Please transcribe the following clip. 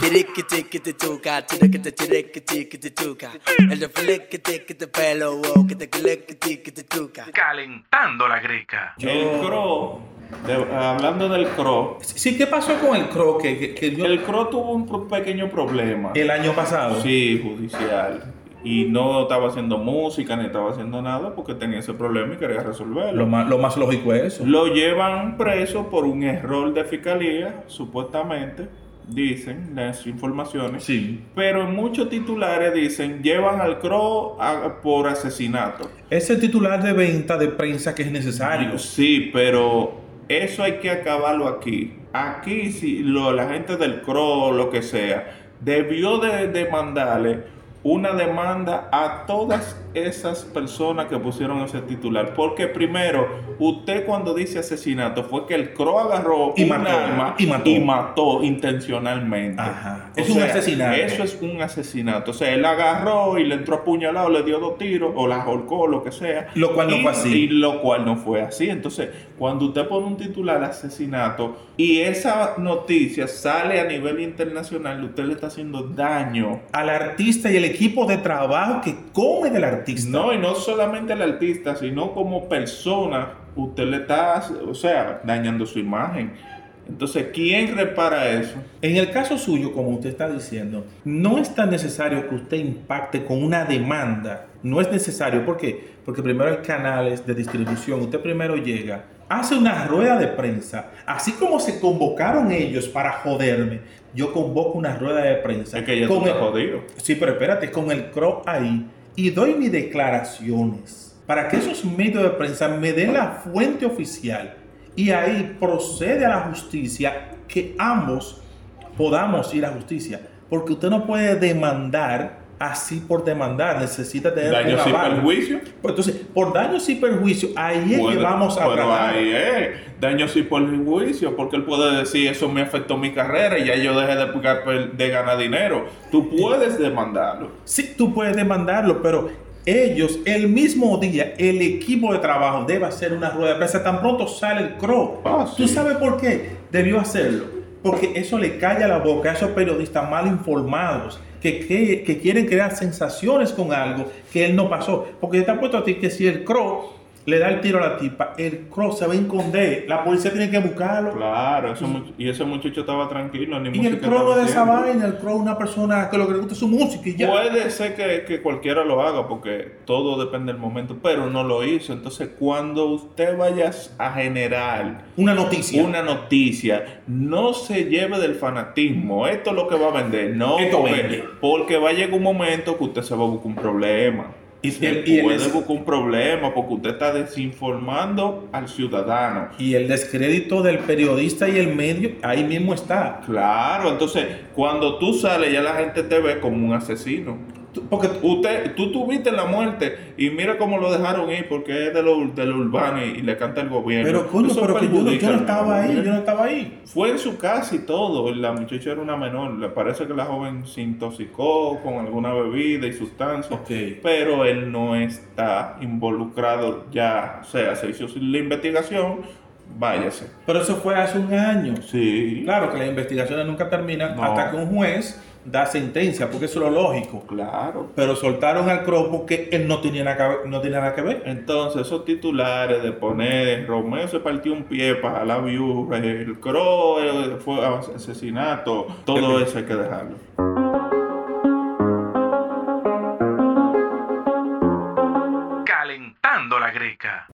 El de fliqui tiqui te pelo, wow, que te cliqui tiqui. Calentando la greca. El CRO, de- hablando del CRO, Sí, ¿qué pasó con el CRO que, que- el CRO tuvo un pequeño problema. el año pasado? Sí, judicial. Y no estaba haciendo música ni estaba haciendo nada porque tenía ese problema y quería resolverlo. Lo más, lo más lógico es eso. Lo llevan preso por un error de fiscalía, supuestamente, dicen las informaciones. Sí. Pero muchos titulares dicen llevan al CRO a- por asesinato. Es el titular de venta de prensa que es necesario. Sí, pero eso hay que acabarlo aquí. Aquí, si lo, la gente del CRO, lo que sea, debió de demandarle una demanda a todas esas personas que pusieron ese titular. Porque primero, usted cuando dice asesinato fue que el CRO agarró Y un mató, arma y mató. mató intencionalmente. Ajá. O Es un asesinato. Eso es un asesinato. O sea, él agarró y le entró apuñalado, le dio dos tiros, o la ahorcó, lo que sea. Lo cual no Y- fue así. Y lo cual no fue así. Entonces, cuando usted pone un titular asesinato y esa noticia sale a nivel internacional, usted le está haciendo daño. Al artista y el equipo de trabajo que come del artista. No, y no solamente al artista, sino como persona, usted le está, o sea, dañando su imagen. Entonces, ¿quién repara eso? En el caso suyo, como usted está diciendo, no es tan necesario que usted impacte con una demanda. No es necesario. ¿Por qué? Porque primero hay canales de distribución. Usted primero llega, hace una rueda de prensa. Así como se convocaron ellos para joderme, yo convoco una rueda de prensa. Es que ya Con el- jodido. Sí, pero espérate, con el CRO ahí y doy mis declaraciones para que esos medios de prensa me den la fuente oficial y ahí procede a la justicia que ambos podamos ir a justicia. Porque usted no puede demandar así por demandar, necesita tener Daños un y aval. perjuicios. Pues entonces, por daños y perjuicios, ahí es que vamos a pero ahí es daños y perjuicios, porque él puede decir eso me afectó mi carrera y ya yo dejé de, de ganar dinero. Tú puedes demandarlo. Sí, tú puedes demandarlo, pero ellos, el mismo día, el equipo de trabajo debe hacer una rueda de prensa. Tan pronto sale el CRO. Ah, sí. ¿Tú sabes por qué? Debió hacerlo. Porque eso le calla la boca a esos periodistas mal informados que, que, quieren crear sensaciones con algo que él no pasó. Porque te apuesto a ti que si el CRO le da el tiro a la tipa, el CRO se va a esconder. La policía tiene que buscarlo. Claro, eso y ese muchacho estaba tranquilo. Ni Y el música CRO no de esa vaina. El CRO es una persona que lo que le gusta es su música y ya. Puede ser que, que cualquiera lo haga porque todo depende del momento, pero no lo hizo. Entonces, cuando usted vaya a generar Una noticia. una noticia, no se lleve del fanatismo. Esto es lo que va a vender. No, Esto vende. porque va a llegar un momento que usted se va a buscar un problema. Y- se y- puede buscar un problema porque usted está desinformando al ciudadano. Y el descrédito del periodista y el medio, ahí mismo está. Claro, entonces cuando tú sales ya la gente te ve como un asesino. Porque Usted, tú tuviste la muerte y mira cómo lo dejaron ir porque es de lo, de lo urbano y, y le canta el gobierno. pero coño, Eso pero que yo, no- yo estaba ahí, gobierno. yo no estaba ahí. Fue en su casa y todo. La muchacha era una menor. Le parece que la joven se intoxicó con alguna bebida y sustancia. Pero él no está involucrado ya. O sea, se hizo la investigación. Váyase. Pero eso fue hace un año. Sí. Claro que las investigaciones nunca terminan No. hasta que un juez da sentencia, porque eso es lo lógico. Claro. Pero soltaron al Crow porque él no tenía nada que ver. No tenía nada que ver. Entonces, esos titulares de poner Romeo se partió un pie para la viuda, el Cro eh, fue asesinato, todo eso hay que dejarlo. Calentando la greca.